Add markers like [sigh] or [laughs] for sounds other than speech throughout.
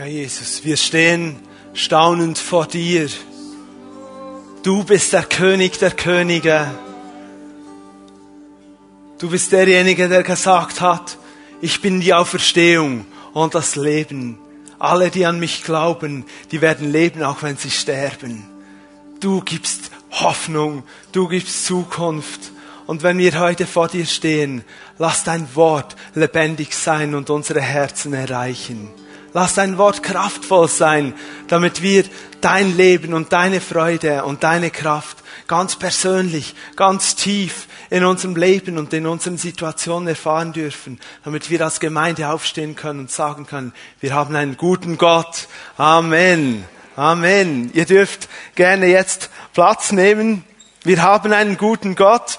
Ja, Jesus, wir stehen staunend vor dir. Du bist der König der Könige. Du bist derjenige, der gesagt hat, ich bin die Auferstehung und das Leben. Alle, die an mich glauben, die werden leben, auch wenn sie sterben. Du gibst Hoffnung, du gibst Zukunft. Und wenn wir heute vor dir stehen, lass dein Wort lebendig sein und unsere Herzen erreichen. Lass dein Wort kraftvoll sein, damit wir dein Leben und deine Freude und deine Kraft ganz persönlich, ganz tief in unserem Leben und in unseren Situationen erfahren dürfen, damit wir als Gemeinde aufstehen können und sagen können, wir haben einen guten Gott. Amen. Amen. Ihr dürft gerne jetzt Platz nehmen. Wir haben einen guten Gott.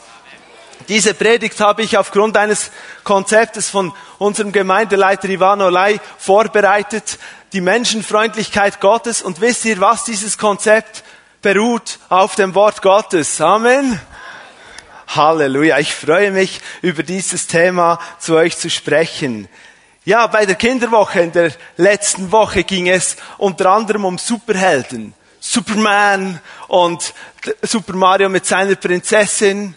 Diese Predigt habe ich aufgrund eines Konzeptes von unserem Gemeindeleiter Ivano Lai vorbereitet, die Menschenfreundlichkeit Gottes. Und wisst ihr was? Dieses Konzept beruht auf dem Wort Gottes. Amen. Halleluja. Ich freue mich, über dieses Thema zu euch zu sprechen. Ja, bei der Kinderwoche in der letzten Woche ging es unter anderem um Superhelden. Superman und Super Mario mit seiner Prinzessin.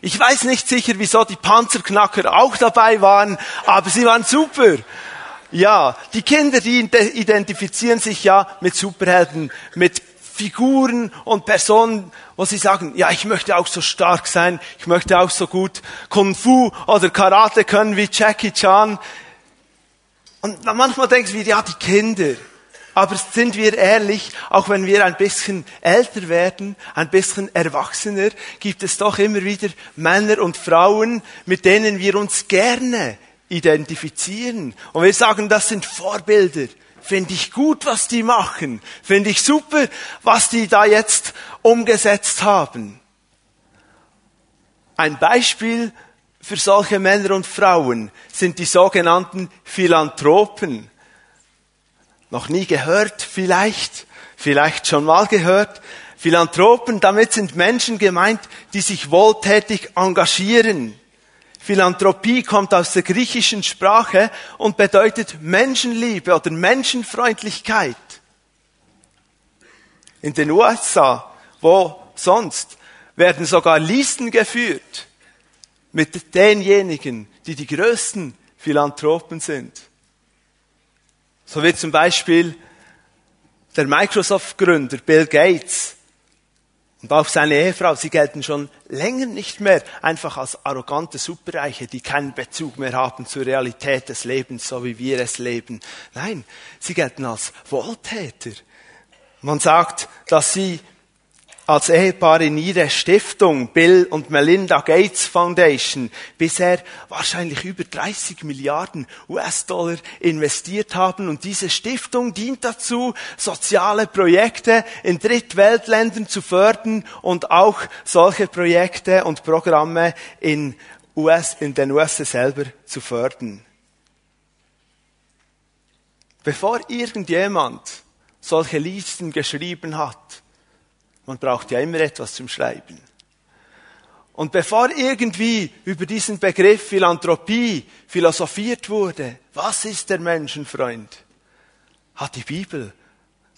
Ich weiß nicht sicher, wieso die Panzerknacker auch dabei waren, aber sie waren super. Ja, die Kinder, die identifizieren sich ja mit Superhelden, mit Figuren und Personen, wo sie sagen, ja, ich möchte auch so stark sein, ich möchte auch so gut Kung Fu oder Karate können wie Jackie Chan. Und manchmal denken wir, ja, die Kinder. Aber sind wir ehrlich, auch wenn wir ein bisschen älter werden, ein bisschen erwachsener, gibt es doch immer wieder Männer und Frauen, mit denen wir uns gerne identifizieren. Und wir sagen, das sind Vorbilder. Finde ich gut, was die machen. Finde ich super, was die da jetzt umgesetzt haben. Ein Beispiel für solche Männer und Frauen sind die sogenannten Philanthropen. Noch nie gehört vielleicht, vielleicht schon mal gehört. Philanthropen, damit sind Menschen gemeint, die sich wohltätig engagieren. Philanthropie kommt aus der griechischen Sprache und bedeutet Menschenliebe oder Menschenfreundlichkeit. In den USA, wo sonst, werden sogar Listen geführt mit denjenigen, die die größten Philanthropen sind. So wie zum Beispiel der Microsoft-Gründer Bill Gates und auch seine Ehefrau, sie gelten schon länger nicht mehr einfach als arrogante Superreiche, die keinen Bezug mehr haben zur Realität des Lebens, so wie wir es leben. Nein, sie gelten als Wohltäter. Man sagt, dass sie als Ehepaar in ihre Stiftung Bill und Melinda Gates Foundation bisher wahrscheinlich über 30 Milliarden US-Dollar investiert haben. Und diese Stiftung dient dazu, soziale Projekte in Drittweltländern zu fördern und auch solche Projekte und Programme in, US, in den USA selber zu fördern. Bevor irgendjemand solche Listen geschrieben hat, man braucht ja immer etwas zum Schreiben. Und bevor irgendwie über diesen Begriff Philanthropie philosophiert wurde, was ist der Menschenfreund, hat die Bibel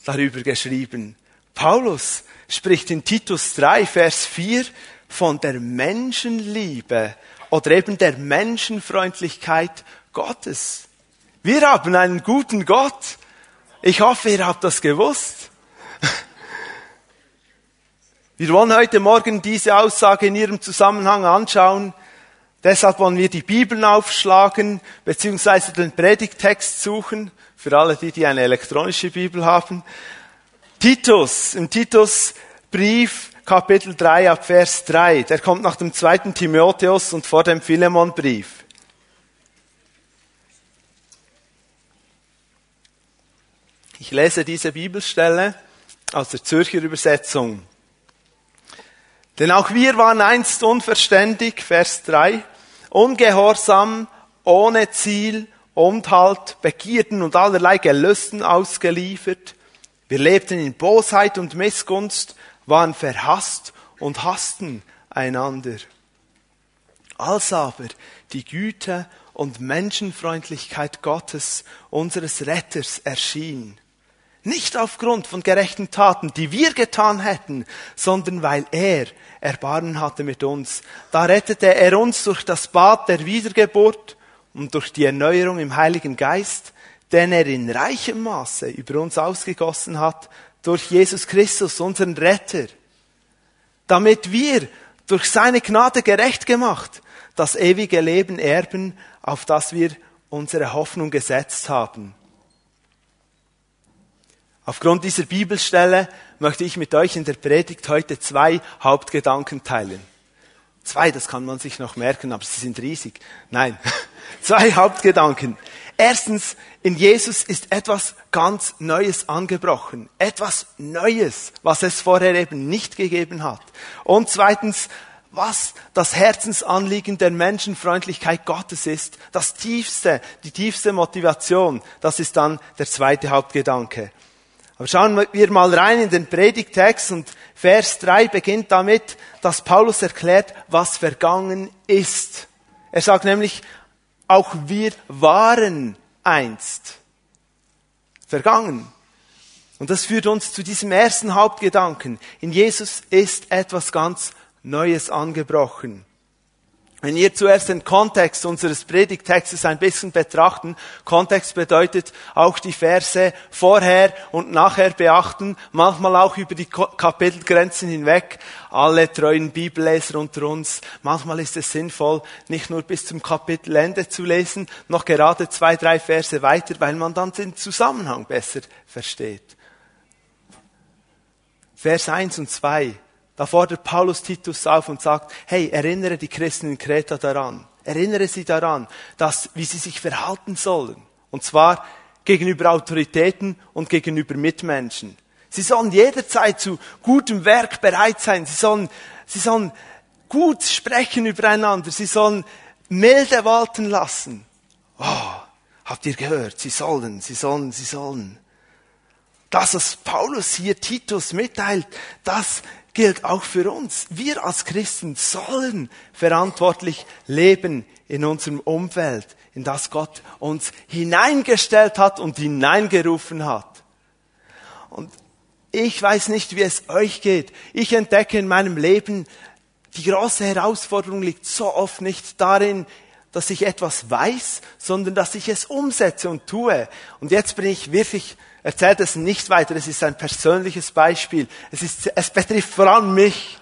darüber geschrieben. Paulus spricht in Titus 3, Vers 4 von der Menschenliebe oder eben der Menschenfreundlichkeit Gottes. Wir haben einen guten Gott. Ich hoffe, ihr habt das gewusst. Wir wollen heute Morgen diese Aussage in ihrem Zusammenhang anschauen. Deshalb wollen wir die Bibeln aufschlagen, beziehungsweise den Predigtext suchen, für alle die, die eine elektronische Bibel haben. Titus, im Titus Brief, Kapitel 3 ab Vers 3. Der kommt nach dem zweiten Timotheus und vor dem Philemon-Brief. Ich lese diese Bibelstelle aus der Zürcher Übersetzung. Denn auch wir waren einst unverständig, Vers 3, ungehorsam, ohne Ziel und halt Begierden und allerlei Gelüsten ausgeliefert. Wir lebten in Bosheit und Missgunst, waren verhasst und hassten einander. Als aber die Güte und Menschenfreundlichkeit Gottes, unseres Retters, erschien. Nicht aufgrund von gerechten Taten, die wir getan hätten, sondern weil er Erbarmen hatte mit uns. Da rettete er uns durch das Bad der Wiedergeburt und durch die Erneuerung im Heiligen Geist, den er in reichem Maße über uns ausgegossen hat, durch Jesus Christus, unseren Retter, damit wir durch seine Gnade gerecht gemacht das ewige Leben erben, auf das wir unsere Hoffnung gesetzt haben. Aufgrund dieser Bibelstelle möchte ich mit euch in der Predigt heute zwei Hauptgedanken teilen. Zwei, das kann man sich noch merken, aber sie sind riesig. Nein, [laughs] zwei Hauptgedanken. Erstens, in Jesus ist etwas ganz Neues angebrochen. Etwas Neues, was es vorher eben nicht gegeben hat. Und zweitens, was das Herzensanliegen der Menschenfreundlichkeit Gottes ist, das tiefste, die tiefste Motivation, das ist dann der zweite Hauptgedanke. Aber schauen wir mal rein in den Predigtext und Vers 3 beginnt damit, dass Paulus erklärt, was vergangen ist. Er sagt nämlich, auch wir waren einst vergangen. Und das führt uns zu diesem ersten Hauptgedanken. In Jesus ist etwas ganz Neues angebrochen. Wenn wir zuerst den Kontext unseres Predigtextes ein bisschen betrachten, Kontext bedeutet auch die Verse vorher und nachher beachten, manchmal auch über die Kapitelgrenzen hinweg, alle treuen Bibelleser unter uns, manchmal ist es sinnvoll, nicht nur bis zum Kapitelende zu lesen, noch gerade zwei, drei Verse weiter, weil man dann den Zusammenhang besser versteht. Vers 1 und 2 da fordert Paulus Titus auf und sagt, hey, erinnere die Christen in Kreta daran. Erinnere sie daran, dass, wie sie sich verhalten sollen. Und zwar gegenüber Autoritäten und gegenüber Mitmenschen. Sie sollen jederzeit zu gutem Werk bereit sein. Sie sollen, sie sollen gut sprechen übereinander. Sie sollen milde walten lassen. Oh, habt ihr gehört? Sie sollen, sie sollen, sie sollen. Das, was Paulus hier Titus mitteilt, das gilt auch für uns. Wir als Christen sollen verantwortlich leben in unserem Umfeld, in das Gott uns hineingestellt hat und hineingerufen hat. Und ich weiß nicht, wie es euch geht. Ich entdecke in meinem Leben, die große Herausforderung liegt so oft nicht darin, dass ich etwas weiß, sondern dass ich es umsetze und tue. Und jetzt bin ich wirklich erzählt es nicht weiter, es ist ein persönliches Beispiel. Es, ist, es betrifft vor allem mich.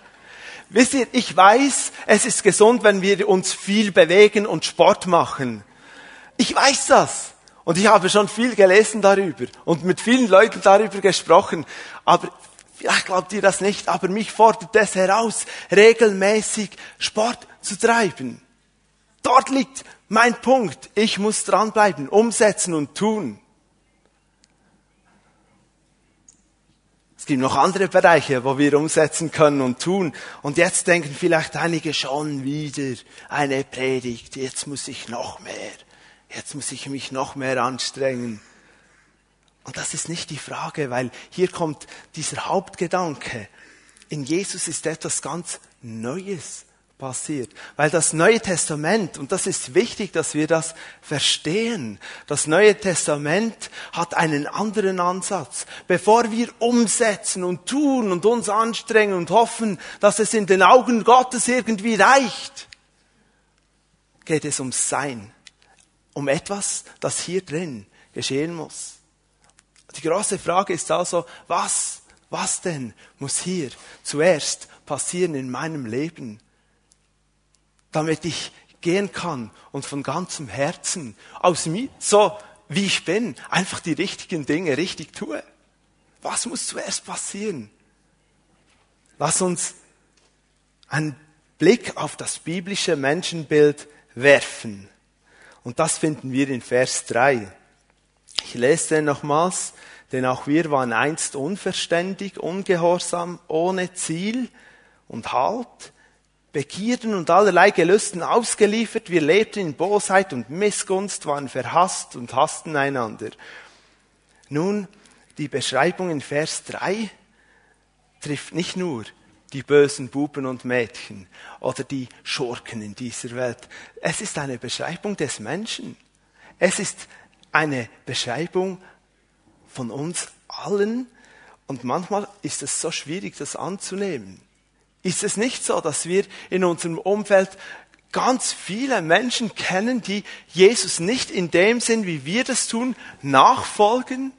Wisst ihr, ich weiß, es ist gesund, wenn wir uns viel bewegen und Sport machen. Ich weiß das. Und ich habe schon viel gelesen darüber und mit vielen Leuten darüber gesprochen. Aber vielleicht glaubt ihr das nicht, aber mich fordert es heraus, regelmäßig Sport zu treiben. Dort liegt mein Punkt. Ich muss dranbleiben, umsetzen und tun. Es gibt noch andere Bereiche, wo wir umsetzen können und tun. Und jetzt denken vielleicht einige schon wieder eine Predigt. Jetzt muss ich noch mehr. Jetzt muss ich mich noch mehr anstrengen. Und das ist nicht die Frage, weil hier kommt dieser Hauptgedanke. In Jesus ist etwas ganz Neues passiert. Weil das Neue Testament, und das ist wichtig, dass wir das verstehen, das Neue Testament hat einen anderen Ansatz. Bevor wir umsetzen und tun und uns anstrengen und hoffen, dass es in den Augen Gottes irgendwie reicht, geht es um Sein, um etwas, das hier drin geschehen muss. Die große Frage ist also, was, was denn muss hier zuerst passieren in meinem Leben? Damit ich gehen kann und von ganzem Herzen aus mir, so wie ich bin, einfach die richtigen Dinge richtig tue. Was muss zuerst passieren? Lass uns einen Blick auf das biblische Menschenbild werfen. Und das finden wir in Vers 3. Ich lese den nochmals, denn auch wir waren einst unverständig, ungehorsam, ohne Ziel und Halt. Begierden und allerlei Gelüsten ausgeliefert. Wir lebten in Bosheit und Missgunst, waren verhasst und hassten einander. Nun, die Beschreibung in Vers 3 trifft nicht nur die bösen Buben und Mädchen oder die Schurken in dieser Welt. Es ist eine Beschreibung des Menschen. Es ist eine Beschreibung von uns allen und manchmal ist es so schwierig, das anzunehmen. Ist es nicht so, dass wir in unserem Umfeld ganz viele Menschen kennen, die Jesus nicht in dem Sinn, wie wir das tun, nachfolgen,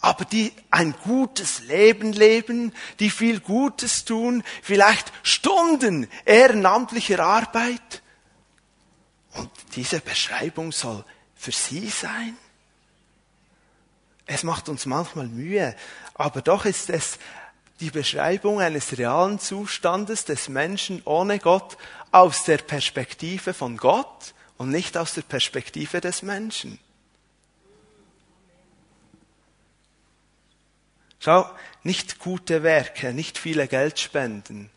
aber die ein gutes Leben leben, die viel Gutes tun, vielleicht Stunden ehrenamtlicher Arbeit. Und diese Beschreibung soll für sie sein? Es macht uns manchmal Mühe, aber doch ist es die Beschreibung eines realen Zustandes des Menschen ohne Gott aus der Perspektive von Gott und nicht aus der Perspektive des Menschen. Schau, nicht gute Werke, nicht viele Geld spenden,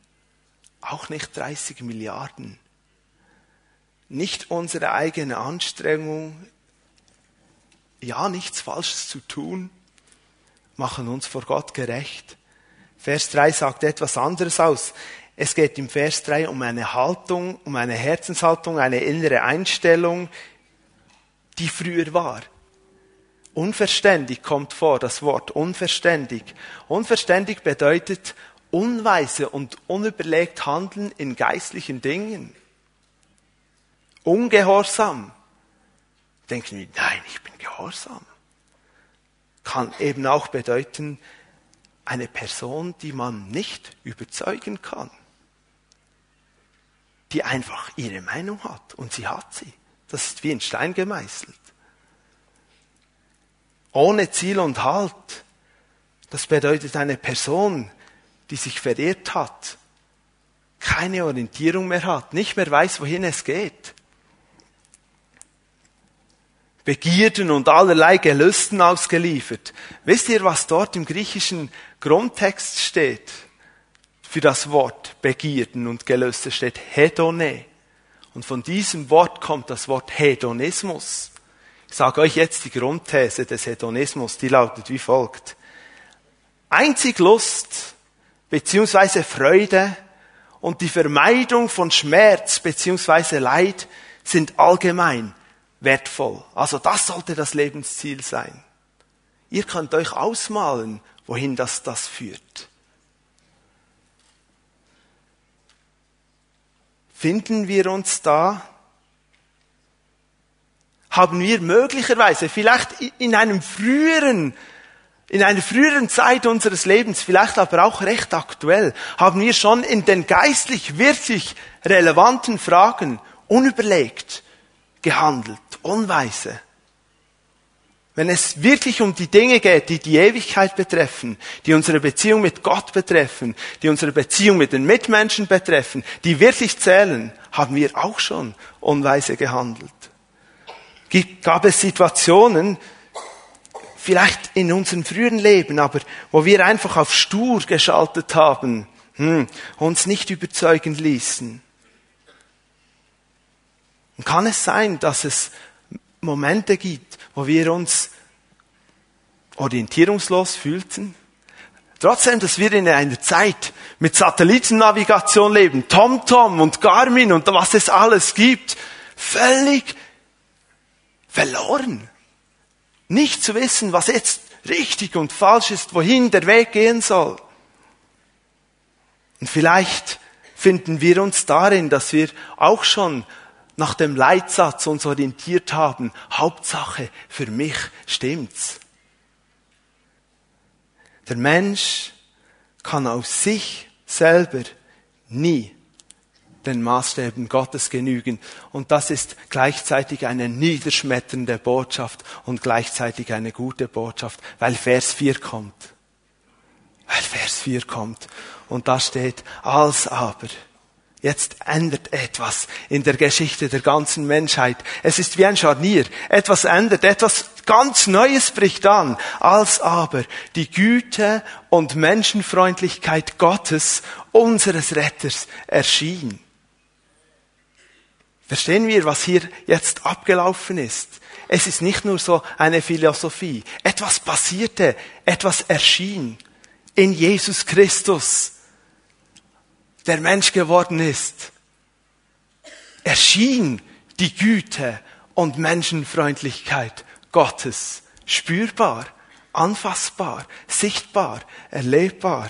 auch nicht 30 Milliarden, nicht unsere eigene Anstrengung, ja, nichts Falsches zu tun, machen uns vor Gott gerecht. Vers 3 sagt etwas anderes aus. Es geht im Vers 3 um eine Haltung, um eine Herzenshaltung, eine innere Einstellung, die früher war. Unverständig kommt vor, das Wort unverständig. Unverständig bedeutet unweise und unüberlegt handeln in geistlichen Dingen. Ungehorsam. Denken wir, nein, ich bin gehorsam. Kann eben auch bedeuten, eine Person, die man nicht überzeugen kann. Die einfach ihre Meinung hat und sie hat sie. Das ist wie in Stein gemeißelt ohne Ziel und Halt. Das bedeutet eine Person, die sich verirrt hat, keine Orientierung mehr hat, nicht mehr weiß, wohin es geht. Begierden und allerlei Gelüsten ausgeliefert. Wisst ihr, was dort im griechischen Grundtext steht? Für das Wort Begierden und Gelüste steht Hedone. Und von diesem Wort kommt das Wort Hedonismus. Ich sage euch jetzt die Grundthese des Hedonismus, die lautet wie folgt. Einzig Lust beziehungsweise Freude und die Vermeidung von Schmerz beziehungsweise Leid sind allgemein wertvoll. Also das sollte das Lebensziel sein. Ihr könnt euch ausmalen, wohin das das führt. Finden wir uns da haben wir möglicherweise vielleicht in einem früheren, in einer früheren Zeit unseres Lebens, vielleicht aber auch recht aktuell, haben wir schon in den geistlich wirklich relevanten Fragen unüberlegt gehandelt, unweise. Wenn es wirklich um die Dinge geht, die die Ewigkeit betreffen, die unsere Beziehung mit Gott betreffen, die unsere Beziehung mit den Mitmenschen betreffen, die wirklich zählen, haben wir auch schon unweise gehandelt gab es Situationen, vielleicht in unserem früheren Leben, aber wo wir einfach auf stur geschaltet haben, hm, uns nicht überzeugen ließen. Und kann es sein, dass es Momente gibt, wo wir uns orientierungslos fühlten? Trotzdem, dass wir in einer Zeit mit Satellitennavigation leben, TomTom und Garmin und was es alles gibt, völlig verloren. Nicht zu wissen, was jetzt richtig und falsch ist, wohin der Weg gehen soll. Und vielleicht finden wir uns darin, dass wir auch schon nach dem Leitsatz uns orientiert haben. Hauptsache, für mich stimmt's. Der Mensch kann aus sich selber nie den Maßstäben Gottes genügen. Und das ist gleichzeitig eine niederschmetternde Botschaft und gleichzeitig eine gute Botschaft, weil Vers 4 kommt. Weil Vers 4 kommt. Und da steht, als aber. Jetzt ändert etwas in der Geschichte der ganzen Menschheit. Es ist wie ein Scharnier. Etwas ändert, etwas ganz Neues bricht an. Als aber die Güte und Menschenfreundlichkeit Gottes, unseres Retters, erschien. Verstehen wir, was hier jetzt abgelaufen ist? Es ist nicht nur so eine Philosophie. Etwas passierte, etwas erschien in Jesus Christus. Der Mensch geworden ist, erschien die Güte und Menschenfreundlichkeit Gottes spürbar, anfassbar, sichtbar, erlebbar.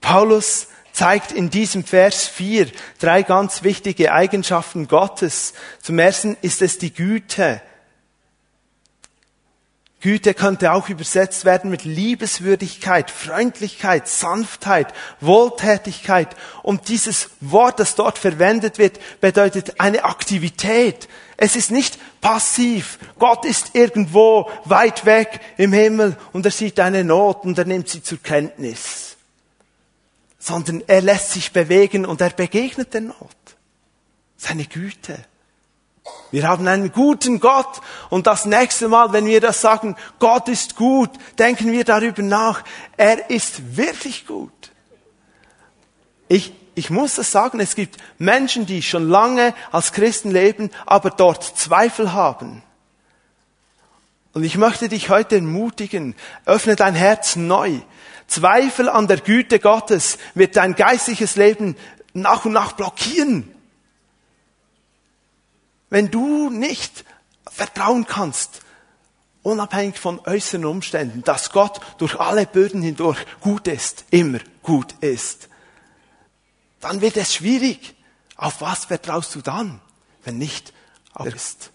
Paulus zeigt in diesem Vers 4 drei ganz wichtige Eigenschaften Gottes. Zum ersten ist es die Güte. Güte könnte auch übersetzt werden mit Liebeswürdigkeit, Freundlichkeit, Sanftheit, Wohltätigkeit. Und dieses Wort, das dort verwendet wird, bedeutet eine Aktivität. Es ist nicht passiv. Gott ist irgendwo weit weg im Himmel und er sieht eine Not und er nimmt sie zur Kenntnis. Sondern er lässt sich bewegen und er begegnet der Not. Seine Güte. Wir haben einen guten Gott und das nächste Mal, wenn wir das sagen, Gott ist gut, denken wir darüber nach, er ist wirklich gut. Ich, ich muss das sagen, es gibt Menschen, die schon lange als Christen leben, aber dort Zweifel haben. Und ich möchte dich heute ermutigen, öffne dein Herz neu. Zweifel an der Güte Gottes wird dein geistliches Leben nach und nach blockieren. Wenn du nicht vertrauen kannst, unabhängig von äußeren Umständen, dass Gott durch alle Böden hindurch gut ist, immer gut ist, dann wird es schwierig. Auf was vertraust du dann, wenn nicht auf ist?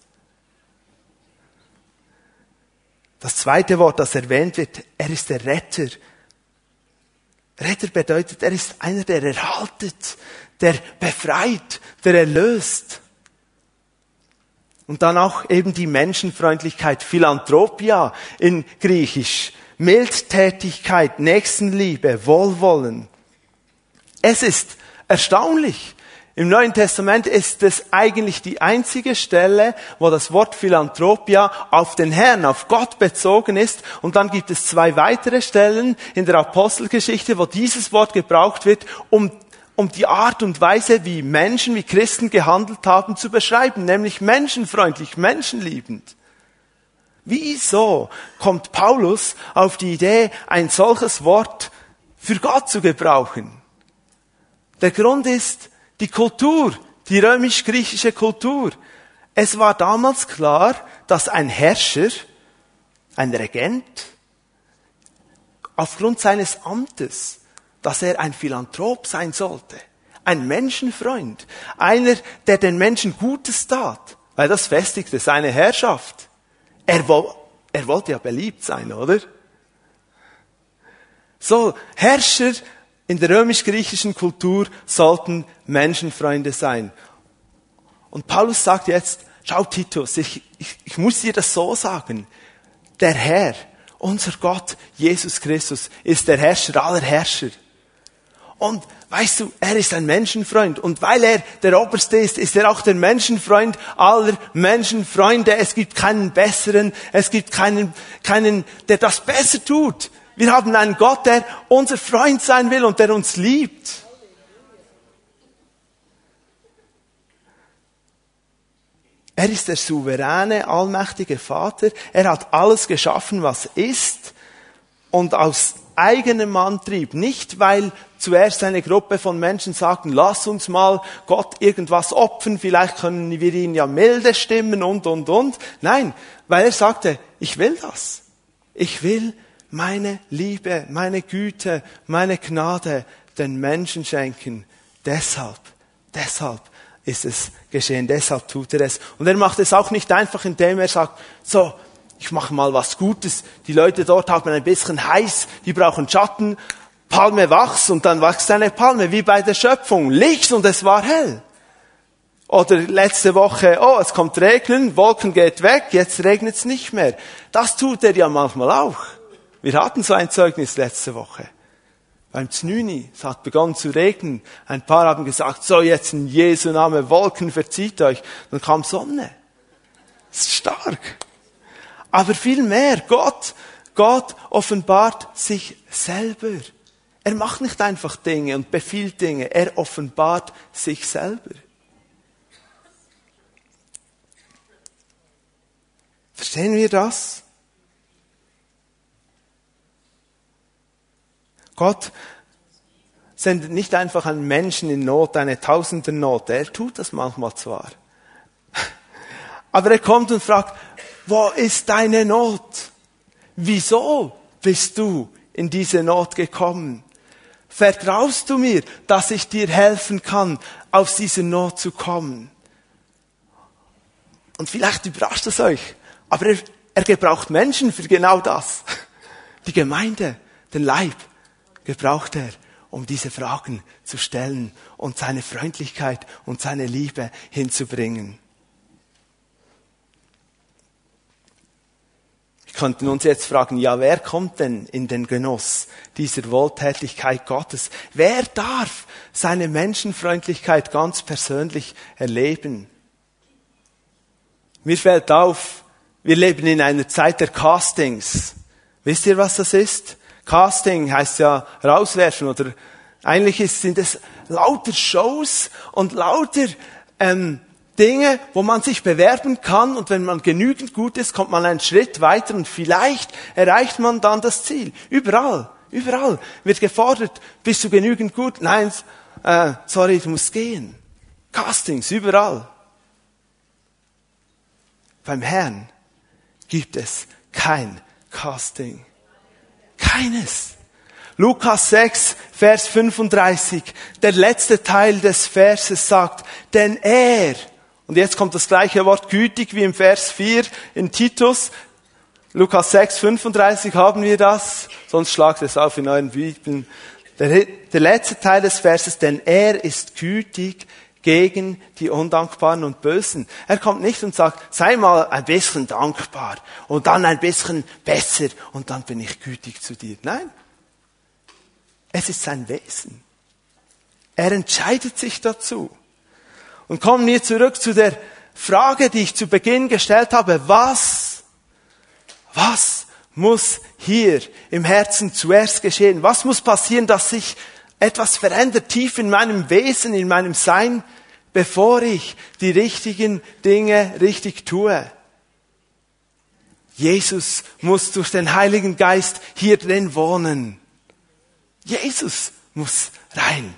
Das zweite Wort, das erwähnt wird, er ist der Retter. Retter bedeutet, er ist einer, der erhaltet, der befreit, der erlöst. Und dann auch eben die Menschenfreundlichkeit, Philanthropia in Griechisch, Mildtätigkeit, Nächstenliebe, Wohlwollen. Es ist erstaunlich. Im Neuen Testament ist es eigentlich die einzige Stelle, wo das Wort Philanthropia auf den Herrn, auf Gott bezogen ist. Und dann gibt es zwei weitere Stellen in der Apostelgeschichte, wo dieses Wort gebraucht wird, um um die Art und Weise, wie Menschen, wie Christen gehandelt haben, zu beschreiben, nämlich menschenfreundlich, menschenliebend. Wieso kommt Paulus auf die Idee, ein solches Wort für Gott zu gebrauchen? Der Grund ist die Kultur, die römisch-griechische Kultur. Es war damals klar, dass ein Herrscher, ein Regent, aufgrund seines Amtes dass er ein Philanthrop sein sollte. Ein Menschenfreund. Einer, der den Menschen Gutes tat. Weil das festigte seine Herrschaft. Er, wo, er wollte ja beliebt sein, oder? So, Herrscher in der römisch-griechischen Kultur sollten Menschenfreunde sein. Und Paulus sagt jetzt, schau Titus, ich, ich, ich muss dir das so sagen. Der Herr, unser Gott, Jesus Christus, ist der Herrscher aller Herrscher. Und weißt du, er ist ein Menschenfreund. Und weil er der Oberste ist, ist er auch der Menschenfreund aller Menschenfreunde. Es gibt keinen besseren, es gibt keinen, keinen, der das besser tut. Wir haben einen Gott, der unser Freund sein will und der uns liebt. Er ist der souveräne, allmächtige Vater. Er hat alles geschaffen, was ist. Und aus eigenem Antrieb, nicht weil zuerst eine Gruppe von Menschen sagten, lass uns mal Gott irgendwas opfern, vielleicht können wir ihn ja milde stimmen und, und, und. Nein, weil er sagte, ich will das. Ich will meine Liebe, meine Güte, meine Gnade den Menschen schenken. Deshalb, deshalb ist es geschehen, deshalb tut er es. Und er macht es auch nicht einfach, indem er sagt, so, ich mache mal was Gutes. Die Leute dort haben ein bisschen heiß, die brauchen Schatten. Palme wachs und dann wächst eine Palme, wie bei der Schöpfung. Licht und es war hell. Oder letzte Woche, oh, es kommt Regnen, Wolken geht weg, jetzt regnet es nicht mehr. Das tut er ja manchmal auch. Wir hatten so ein Zeugnis letzte Woche. Beim Znüni, es hat begonnen zu regnen. Ein paar haben gesagt, so jetzt in Jesu Name, Wolken verzieht euch. Dann kam Sonne. Das ist stark. Aber viel mehr, Gott, Gott offenbart sich selber. Er macht nicht einfach Dinge und befiehlt Dinge, er offenbart sich selber. Verstehen wir das? Gott sendet nicht einfach einen Menschen in Not, eine tausende Not. Er tut das manchmal zwar. [laughs] Aber er kommt und fragt, wo ist deine Not? Wieso bist du in diese Not gekommen? Vertraust du mir, dass ich dir helfen kann, aus dieser Not zu kommen? Und vielleicht überrascht es euch, aber er, er gebraucht Menschen für genau das. Die Gemeinde, den Leib, gebraucht er, um diese Fragen zu stellen und seine Freundlichkeit und seine Liebe hinzubringen. Könnten uns jetzt fragen, ja, wer kommt denn in den Genuss dieser Wohltätigkeit Gottes? Wer darf seine Menschenfreundlichkeit ganz persönlich erleben? Mir fällt auf, wir leben in einer Zeit der Castings. Wisst ihr, was das ist? Casting heißt ja rauswerfen oder eigentlich sind es lauter Shows und lauter ähm, Dinge, wo man sich bewerben kann und wenn man genügend gut ist, kommt man einen Schritt weiter und vielleicht erreicht man dann das Ziel. Überall, überall wird gefordert, bist du genügend gut? Nein, äh, sorry, du musst gehen. Castings, überall. Beim Herrn gibt es kein Casting. Keines. Lukas 6, Vers 35, der letzte Teil des Verses sagt, denn er, und jetzt kommt das gleiche Wort gütig wie im Vers 4 in Titus. Lukas 6, 35 haben wir das. Sonst schlagt es auf in euren Bibeln. Der, der letzte Teil des Verses, denn er ist gütig gegen die Undankbaren und Bösen. Er kommt nicht und sagt, sei mal ein bisschen dankbar und dann ein bisschen besser und dann bin ich gütig zu dir. Nein. Es ist sein Wesen. Er entscheidet sich dazu. Und kommen wir zurück zu der Frage, die ich zu Beginn gestellt habe. Was, was muss hier im Herzen zuerst geschehen? Was muss passieren, dass sich etwas verändert tief in meinem Wesen, in meinem Sein, bevor ich die richtigen Dinge richtig tue? Jesus muss durch den Heiligen Geist hier drin wohnen. Jesus muss rein.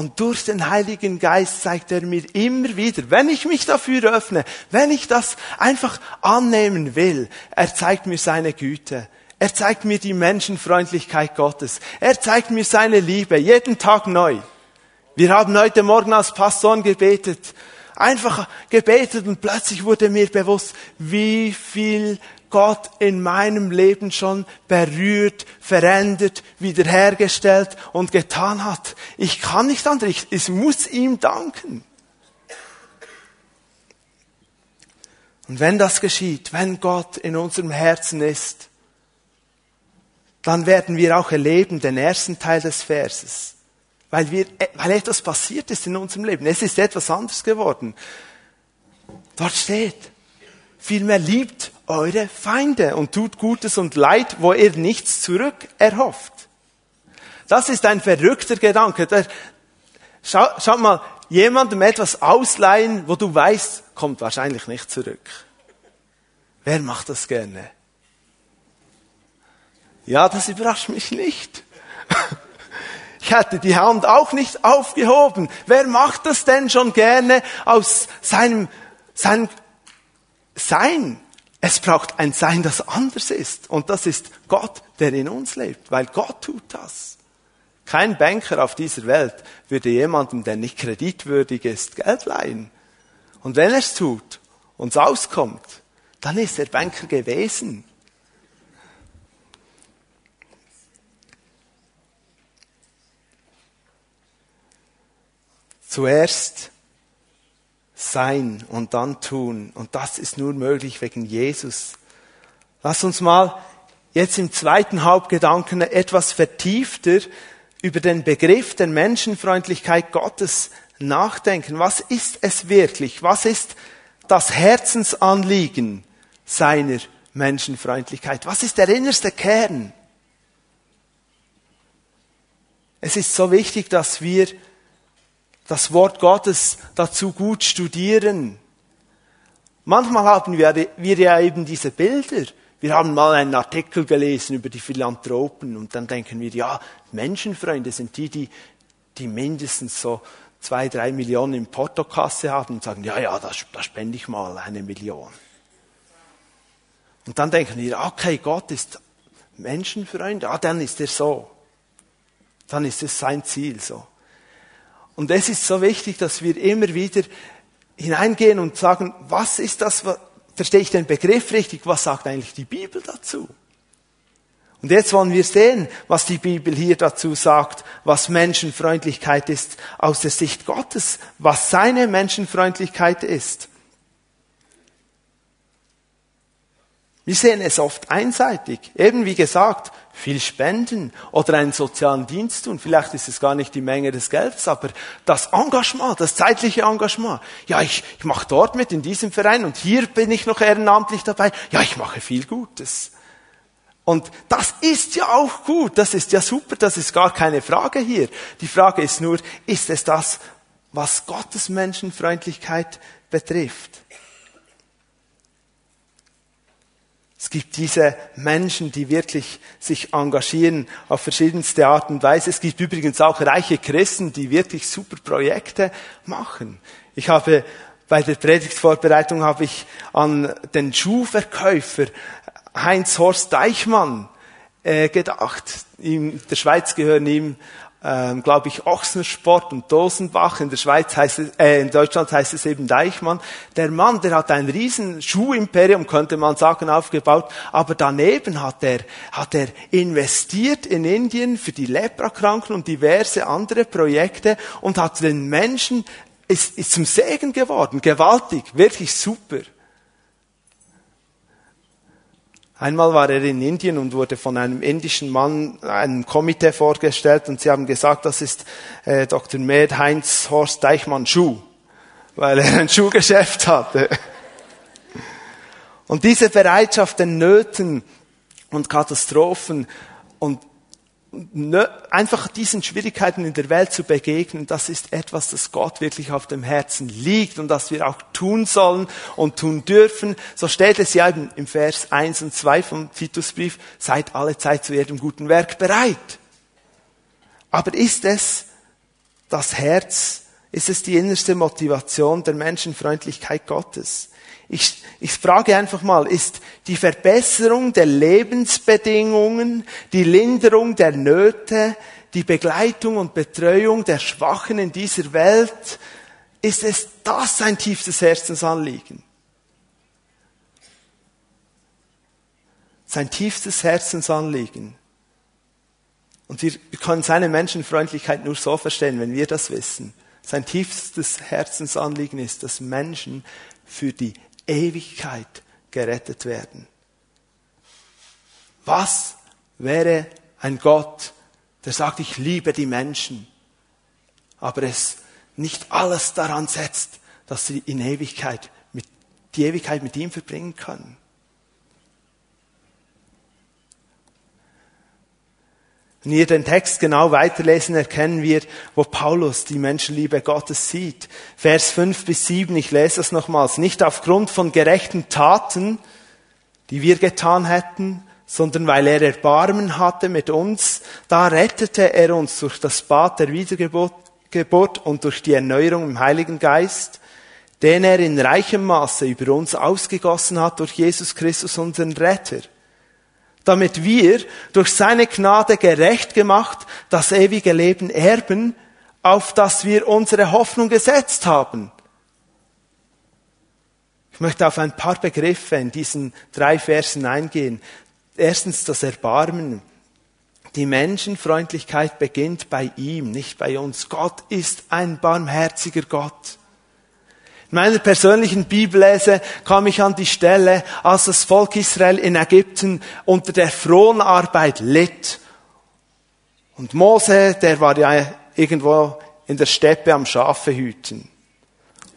Und durch den Heiligen Geist zeigt er mir immer wieder, wenn ich mich dafür öffne, wenn ich das einfach annehmen will, er zeigt mir seine Güte. Er zeigt mir die Menschenfreundlichkeit Gottes. Er zeigt mir seine Liebe, jeden Tag neu. Wir haben heute Morgen als Pastoren gebetet. Einfach gebetet und plötzlich wurde mir bewusst, wie viel Gott in meinem Leben schon berührt, verändert, wiederhergestellt und getan hat. Ich kann nicht anders, ich, ich muss ihm danken. Und wenn das geschieht, wenn Gott in unserem Herzen ist, dann werden wir auch erleben den ersten Teil des Verses. Weil, wir, weil etwas passiert ist in unserem Leben. Es ist etwas anders geworden. Dort steht, vielmehr liebt eure Feinde und tut Gutes und Leid, wo ihr nichts zurück erhofft. Das ist ein verrückter Gedanke. Der, schau, schau mal, jemandem etwas ausleihen, wo du weißt, kommt wahrscheinlich nicht zurück. Wer macht das gerne? Ja, das überrascht mich nicht. [laughs] Ich hätte die Hand auch nicht aufgehoben. Wer macht das denn schon gerne aus seinem, seinem Sein? Es braucht ein Sein, das anders ist. Und das ist Gott, der in uns lebt, weil Gott tut das. Kein Banker auf dieser Welt würde jemandem, der nicht kreditwürdig ist, Geld leihen. Und wenn er es tut, uns auskommt, dann ist er Banker gewesen. Zuerst sein und dann tun. Und das ist nur möglich wegen Jesus. Lass uns mal jetzt im zweiten Hauptgedanken etwas vertiefter über den Begriff der Menschenfreundlichkeit Gottes nachdenken. Was ist es wirklich? Was ist das Herzensanliegen seiner Menschenfreundlichkeit? Was ist der innerste Kern? Es ist so wichtig, dass wir das Wort Gottes dazu gut studieren. Manchmal haben wir, wir ja eben diese Bilder, Wir haben mal einen Artikel gelesen über die Philanthropen und dann denken wir, ja, Menschenfreunde sind die, die, die mindestens so zwei, drei Millionen in Portokasse haben und sagen, ja, ja, da, da spende ich mal eine Million. Und dann denken wir, okay, Gott ist Menschenfreund, ah, dann ist er so. Dann ist es sein Ziel so. Und es ist so wichtig, dass wir immer wieder hineingehen und sagen, was ist das, verstehe ich den Begriff richtig, was sagt eigentlich die Bibel dazu? Und jetzt wollen wir sehen, was die Bibel hier dazu sagt, was Menschenfreundlichkeit ist aus der Sicht Gottes, was seine Menschenfreundlichkeit ist. Wir sehen es oft einseitig. Eben wie gesagt, viel spenden oder einen sozialen Dienst tun. Vielleicht ist es gar nicht die Menge des Geldes, aber das Engagement, das zeitliche Engagement. Ja, ich, ich mache dort mit in diesem Verein und hier bin ich noch ehrenamtlich dabei. Ja, ich mache viel Gutes. Und das ist ja auch gut, das ist ja super, das ist gar keine Frage hier. Die Frage ist nur, ist es das, was Gottes Menschenfreundlichkeit betrifft? Es gibt diese Menschen, die wirklich sich engagieren auf verschiedenste Art und Weise. Es gibt übrigens auch reiche Christen, die wirklich super Projekte machen. Ich habe bei der Predigtvorbereitung habe ich an den Schuhverkäufer Heinz Horst Deichmann äh, gedacht. In der Schweiz gehören ihm ähm, glaube ich, Ochsensport und Dosenbach. In der Schweiz heißt es, äh, in Deutschland heißt es eben Deichmann. Der Mann, der hat ein riesen Schuhimperium, könnte man sagen, aufgebaut. Aber daneben hat er, hat er investiert in Indien für die Leprakranken und diverse andere Projekte und hat den Menschen, ist, ist zum Segen geworden. Gewaltig. Wirklich super. Einmal war er in Indien und wurde von einem indischen Mann einem Komitee vorgestellt und sie haben gesagt, das ist äh, Dr. Med Heinz Horst Deichmann Schuh, weil er ein Schuhgeschäft hatte. Und diese Bereitschaft den Nöten und Katastrophen und einfach diesen Schwierigkeiten in der Welt zu begegnen, das ist etwas, das Gott wirklich auf dem Herzen liegt und das wir auch tun sollen und tun dürfen. So steht es ja im Vers 1 und 2 vom Titusbrief, seid alle Zeit zu jedem guten Werk bereit. Aber ist es das Herz, ist es die innerste Motivation der Menschenfreundlichkeit Gottes? Ich, ich frage einfach mal, ist die Verbesserung der Lebensbedingungen, die Linderung der Nöte, die Begleitung und Betreuung der Schwachen in dieser Welt, ist es das sein tiefstes Herzensanliegen? Sein tiefstes Herzensanliegen. Und wir, können seine Menschenfreundlichkeit nur so verstehen, wenn wir das wissen. Sein tiefstes Herzensanliegen ist, dass Menschen für die Ewigkeit gerettet werden. Was wäre ein Gott, der sagt, ich liebe die Menschen, aber es nicht alles daran setzt, dass sie in Ewigkeit mit, die Ewigkeit mit ihm verbringen können? Wenn wir den Text genau weiterlesen, erkennen wir, wo Paulus die Menschenliebe Gottes sieht. Vers 5 bis 7, ich lese das nochmals. Nicht aufgrund von gerechten Taten, die wir getan hätten, sondern weil er Erbarmen hatte mit uns, da rettete er uns durch das Bad der Wiedergeburt und durch die Erneuerung im Heiligen Geist, den er in reichem Maße über uns ausgegossen hat durch Jesus Christus, unseren Retter damit wir durch seine Gnade gerecht gemacht das ewige Leben erben, auf das wir unsere Hoffnung gesetzt haben. Ich möchte auf ein paar Begriffe in diesen drei Versen eingehen. Erstens das Erbarmen. Die Menschenfreundlichkeit beginnt bei ihm, nicht bei uns. Gott ist ein barmherziger Gott. In meiner persönlichen Bibellese kam ich an die Stelle, als das Volk Israel in Ägypten unter der Fronarbeit litt. Und Mose, der war ja irgendwo in der Steppe am Schafe hüten.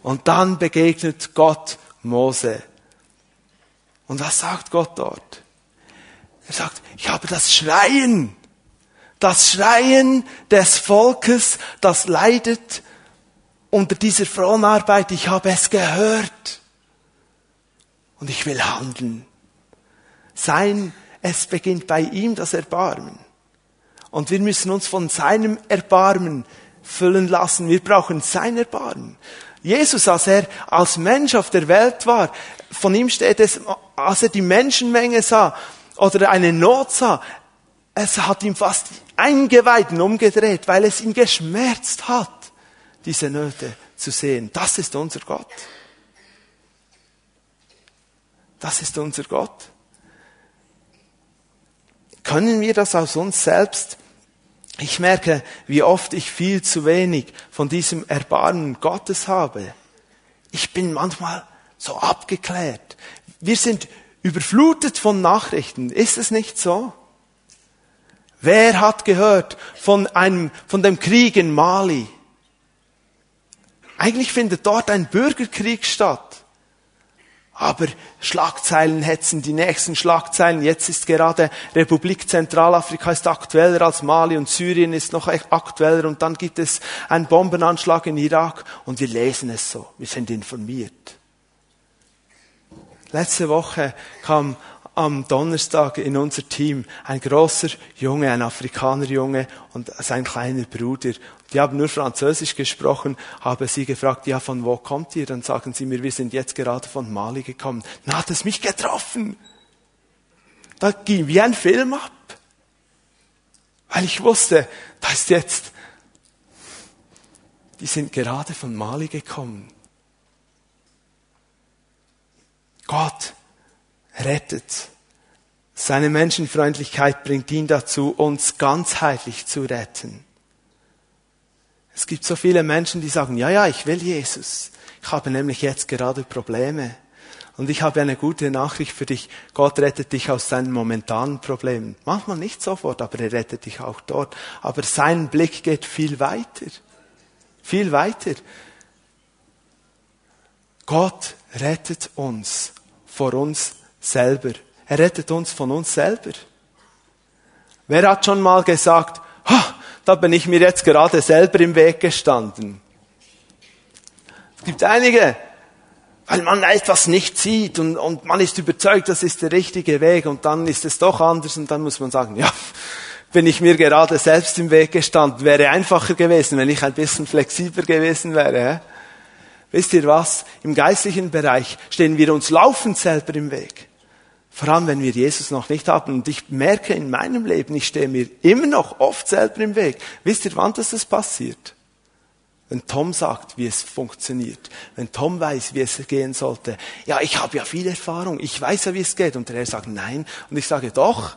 Und dann begegnet Gott Mose. Und was sagt Gott dort? Er sagt, ich habe das Schreien, das Schreien des Volkes, das leidet unter dieser Fronarbeit, ich habe es gehört und ich will handeln. Sein, es beginnt bei ihm das Erbarmen. Und wir müssen uns von seinem Erbarmen füllen lassen. Wir brauchen sein Erbarmen. Jesus, als er als Mensch auf der Welt war, von ihm steht es, als er die Menschenmenge sah oder eine Not sah, es hat ihm fast Eingeweiden umgedreht, weil es ihn geschmerzt hat, diese Nöte zu sehen. Das ist unser Gott. Das ist unser Gott. Können wir das aus uns selbst? Ich merke, wie oft ich viel zu wenig von diesem Erbarmen Gottes habe. Ich bin manchmal so abgeklärt. Wir sind überflutet von Nachrichten. Ist es nicht so? Wer hat gehört von einem, von dem Krieg in Mali? Eigentlich findet dort ein Bürgerkrieg statt. Aber Schlagzeilen hetzen die nächsten Schlagzeilen. Jetzt ist gerade Republik Zentralafrika ist aktueller als Mali und Syrien ist noch aktueller und dann gibt es einen Bombenanschlag in Irak und wir lesen es so. Wir sind informiert. Letzte Woche kam am Donnerstag in unser Team ein großer Junge, ein Afrikanerjunge und sein kleiner Bruder. Die haben nur Französisch gesprochen, habe sie gefragt, ja, von wo kommt ihr? Dann sagen sie mir, wir sind jetzt gerade von Mali gekommen. Dann hat es mich getroffen. Da ging wie ein Film ab. Weil ich wusste, da ist jetzt, die sind gerade von Mali gekommen. Gott rettet. Seine Menschenfreundlichkeit bringt ihn dazu, uns ganzheitlich zu retten. Es gibt so viele Menschen, die sagen, ja, ja, ich will Jesus. Ich habe nämlich jetzt gerade Probleme. Und ich habe eine gute Nachricht für dich. Gott rettet dich aus seinen momentanen Problemen. Manchmal nicht sofort, aber er rettet dich auch dort. Aber sein Blick geht viel weiter. Viel weiter. Gott rettet uns vor uns selber. Er rettet uns von uns selber. Wer hat schon mal gesagt, da bin ich mir jetzt gerade selber im Weg gestanden? Es gibt einige, weil man etwas nicht sieht und, und man ist überzeugt, das ist der richtige Weg und dann ist es doch anders und dann muss man sagen, ja, bin ich mir gerade selbst im Weg gestanden, wäre einfacher gewesen, wenn ich ein bisschen flexibler gewesen wäre. Wisst ihr was? Im geistlichen Bereich stehen wir uns laufend selber im Weg. Vor allem, wenn wir Jesus noch nicht haben. Und ich merke in meinem Leben, ich stehe mir immer noch oft selber im Weg. Wisst ihr, wann das passiert? Wenn Tom sagt, wie es funktioniert. Wenn Tom weiß, wie es gehen sollte. Ja, ich habe ja viel Erfahrung. Ich weiß ja, wie es geht. Und er sagt, nein. Und ich sage, doch.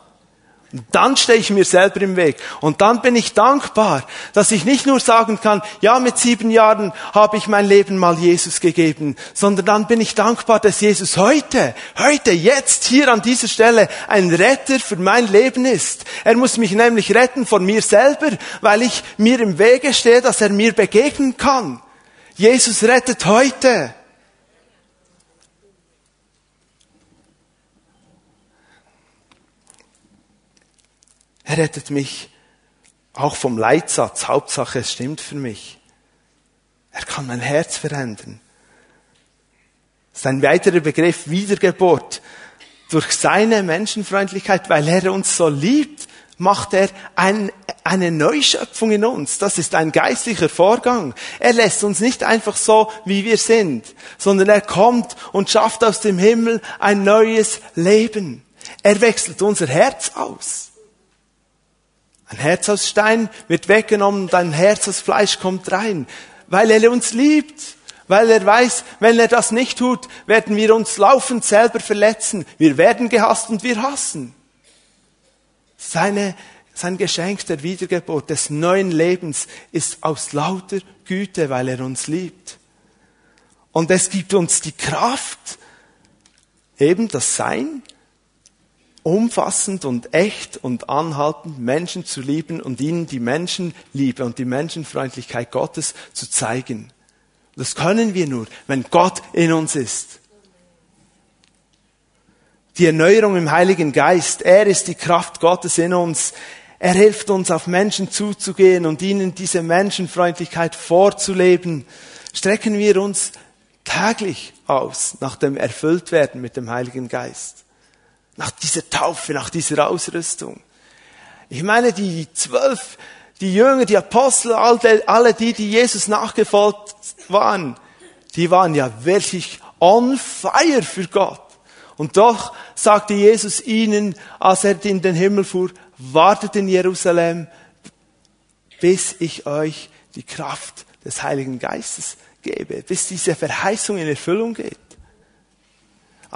Dann stehe ich mir selber im Weg. Und dann bin ich dankbar, dass ich nicht nur sagen kann, ja, mit sieben Jahren habe ich mein Leben mal Jesus gegeben, sondern dann bin ich dankbar, dass Jesus heute, heute, jetzt, hier an dieser Stelle ein Retter für mein Leben ist. Er muss mich nämlich retten von mir selber, weil ich mir im Wege stehe, dass er mir begegnen kann. Jesus rettet heute. Er rettet mich auch vom Leitsatz. Hauptsache, es stimmt für mich. Er kann mein Herz verändern. Das ist ein weiterer Begriff, Wiedergeburt. Durch seine Menschenfreundlichkeit, weil er uns so liebt, macht er ein, eine Neuschöpfung in uns. Das ist ein geistlicher Vorgang. Er lässt uns nicht einfach so, wie wir sind, sondern er kommt und schafft aus dem Himmel ein neues Leben. Er wechselt unser Herz aus. Ein Herz aus Stein wird weggenommen und ein Herz aus Fleisch kommt rein, weil er uns liebt, weil er weiß, wenn er das nicht tut, werden wir uns laufend selber verletzen. Wir werden gehasst und wir hassen. Seine, sein Geschenk der Wiedergeburt, des neuen Lebens ist aus lauter Güte, weil er uns liebt. Und es gibt uns die Kraft, eben das Sein, umfassend und echt und anhaltend Menschen zu lieben und ihnen die Menschenliebe und die Menschenfreundlichkeit Gottes zu zeigen. Das können wir nur, wenn Gott in uns ist. Die Erneuerung im Heiligen Geist, er ist die Kraft Gottes in uns. Er hilft uns, auf Menschen zuzugehen und ihnen diese Menschenfreundlichkeit vorzuleben. Strecken wir uns täglich aus nach dem Erfülltwerden mit dem Heiligen Geist. Nach dieser Taufe, nach dieser Ausrüstung. Ich meine, die zwölf, die Jünger, die Apostel, alle, die, die Jesus nachgefolgt waren, die waren ja wirklich on fire für Gott. Und doch sagte Jesus ihnen, als er in den Himmel fuhr, wartet in Jerusalem, bis ich euch die Kraft des Heiligen Geistes gebe, bis diese Verheißung in Erfüllung geht.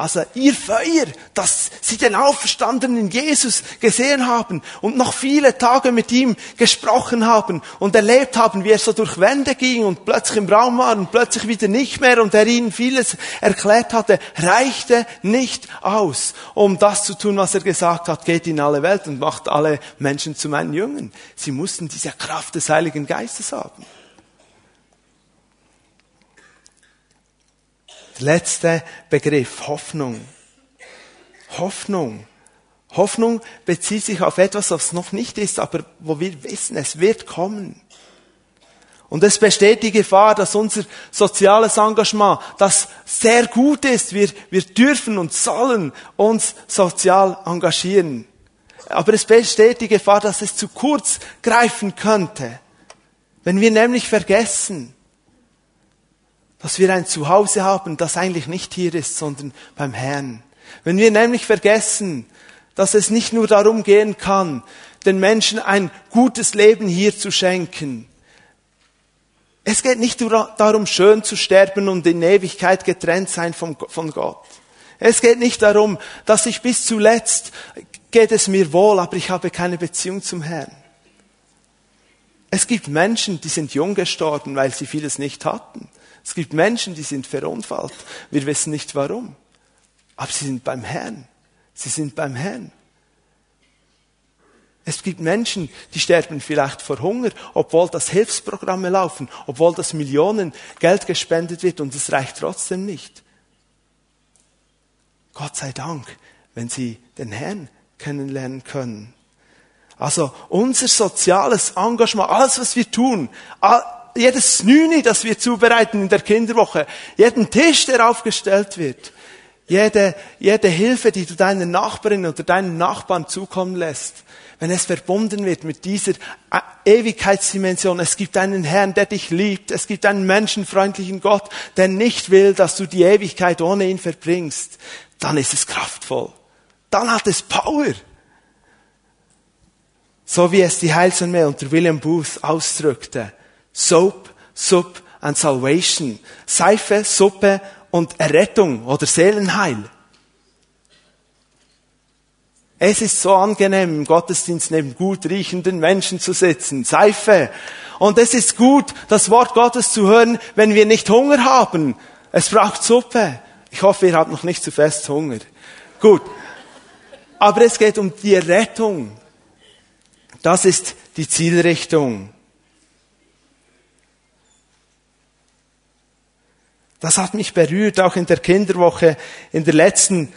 Also ihr Feuer, dass sie den auferstandenen Jesus gesehen haben und noch viele Tage mit ihm gesprochen haben und erlebt haben, wie er so durch Wände ging und plötzlich im Raum war und plötzlich wieder nicht mehr und er ihnen vieles erklärt hatte, reichte nicht aus, um das zu tun, was er gesagt hat, geht in alle Welt und macht alle Menschen zu meinen Jüngern. Sie mussten diese Kraft des Heiligen Geistes haben. Letzte Begriff, Hoffnung. Hoffnung. Hoffnung bezieht sich auf etwas, was noch nicht ist, aber wo wir wissen, es wird kommen. Und es besteht die Gefahr, dass unser soziales Engagement, das sehr gut ist, wir, wir dürfen und sollen uns sozial engagieren. Aber es besteht die Gefahr, dass es zu kurz greifen könnte. Wenn wir nämlich vergessen, dass wir ein Zuhause haben, das eigentlich nicht hier ist, sondern beim Herrn. Wenn wir nämlich vergessen, dass es nicht nur darum gehen kann, den Menschen ein gutes Leben hier zu schenken. Es geht nicht nur darum, schön zu sterben und in Ewigkeit getrennt sein von, von Gott. Es geht nicht darum, dass ich bis zuletzt geht es mir wohl, aber ich habe keine Beziehung zum Herrn. Es gibt Menschen, die sind jung gestorben, weil sie vieles nicht hatten. Es gibt Menschen, die sind verunfallt. Wir wissen nicht warum. Aber sie sind beim Herrn. Sie sind beim Herrn. Es gibt Menschen, die sterben vielleicht vor Hunger, obwohl das Hilfsprogramme laufen, obwohl das Millionen Geld gespendet wird und es reicht trotzdem nicht. Gott sei Dank, wenn sie den Herrn kennenlernen können. Also unser soziales Engagement, alles was wir tun, jedes Snüni, das wir zubereiten in der Kinderwoche, jeden Tisch, der aufgestellt wird, jede, jede Hilfe, die du deiner Nachbarin oder deinen Nachbarn zukommen lässt, wenn es verbunden wird mit dieser Ewigkeitsdimension, es gibt einen Herrn, der dich liebt, es gibt einen menschenfreundlichen Gott, der nicht will, dass du die Ewigkeit ohne ihn verbringst, dann ist es kraftvoll. Dann hat es Power. So wie es die Heilsarmee unter William Booth ausdrückte. Soap, Sup and Salvation. Seife, Suppe und Errettung oder Seelenheil. Es ist so angenehm, im Gottesdienst neben gut riechenden Menschen zu sitzen. Seife. Und es ist gut, das Wort Gottes zu hören, wenn wir nicht Hunger haben. Es braucht Suppe. Ich hoffe, ihr habt noch nicht zu fest Hunger. Gut. Aber es geht um die Rettung. Das ist die Zielrichtung. Das hat mich berührt, auch in der Kinderwoche, in der letzten